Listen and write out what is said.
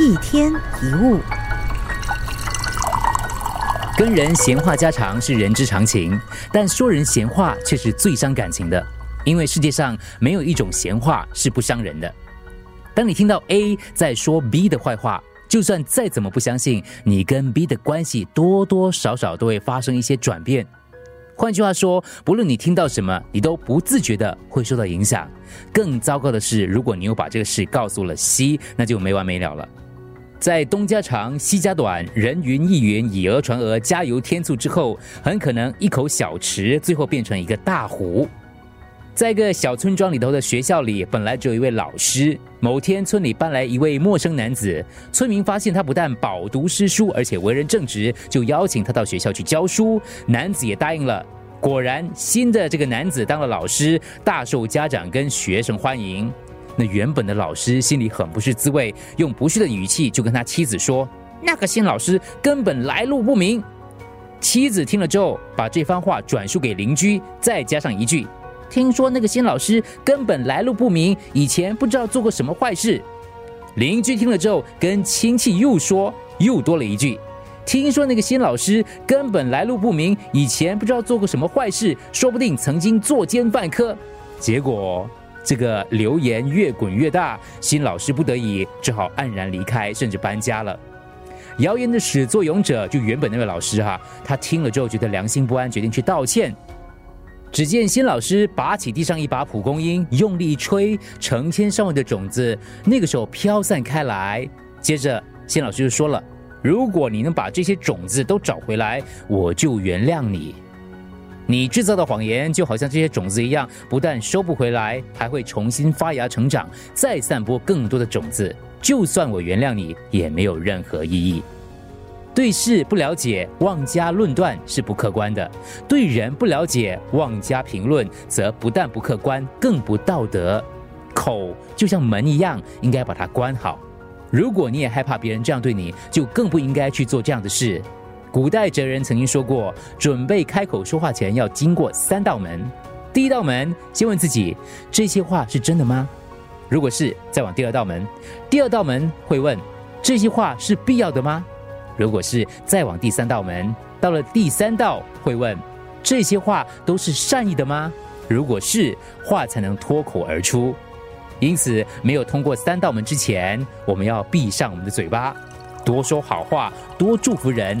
一天一物，跟人闲话家常是人之常情，但说人闲话却是最伤感情的。因为世界上没有一种闲话是不伤人的。当你听到 A 在说 B 的坏话，就算再怎么不相信，你跟 B 的关系多多少少都会发生一些转变。换句话说，不论你听到什么，你都不自觉的会受到影响。更糟糕的是，如果你又把这个事告诉了 C，那就没完没了了。在东家长西家短，人云亦云，以讹传讹，加油添醋之后，很可能一口小池最后变成一个大湖。在一个小村庄里头的学校里，本来只有一位老师。某天，村里搬来一位陌生男子，村民发现他不但饱读诗书，而且为人正直，就邀请他到学校去教书。男子也答应了。果然，新的这个男子当了老师，大受家长跟学生欢迎。那原本的老师心里很不是滋味，用不屑的语气就跟他妻子说：“那个新老师根本来路不明。”妻子听了之后，把这番话转述给邻居，再加上一句：“听说那个新老师根本来路不明，以前不知道做过什么坏事。”邻居听了之后，跟亲戚又说，又多了一句：“听说那个新老师根本来路不明，以前不知道做过什么坏事，说不定曾经作奸犯科。”结果。这个流言越滚越大，新老师不得已只好黯然离开，甚至搬家了。谣言的始作俑者就原本那位老师哈，他听了之后觉得良心不安，决定去道歉。只见新老师拔起地上一把蒲公英，用力一吹，成千上万的种子那个时候飘散开来。接着新老师就说了：“如果你能把这些种子都找回来，我就原谅你。”你制造的谎言就好像这些种子一样，不但收不回来，还会重新发芽成长，再散播更多的种子。就算我原谅你，也没有任何意义。对事不了解，妄加论断是不客观的；对人不了解，妄加评论，则不但不客观，更不道德。口就像门一样，应该把它关好。如果你也害怕别人这样对你，就更不应该去做这样的事。古代哲人曾经说过，准备开口说话前要经过三道门。第一道门，先问自己这些话是真的吗？如果是，再往第二道门。第二道门会问这些话是必要的吗？如果是，再往第三道门。到了第三道会问这些话都是善意的吗？如果是，话才能脱口而出。因此，没有通过三道门之前，我们要闭上我们的嘴巴，多说好话，多祝福人。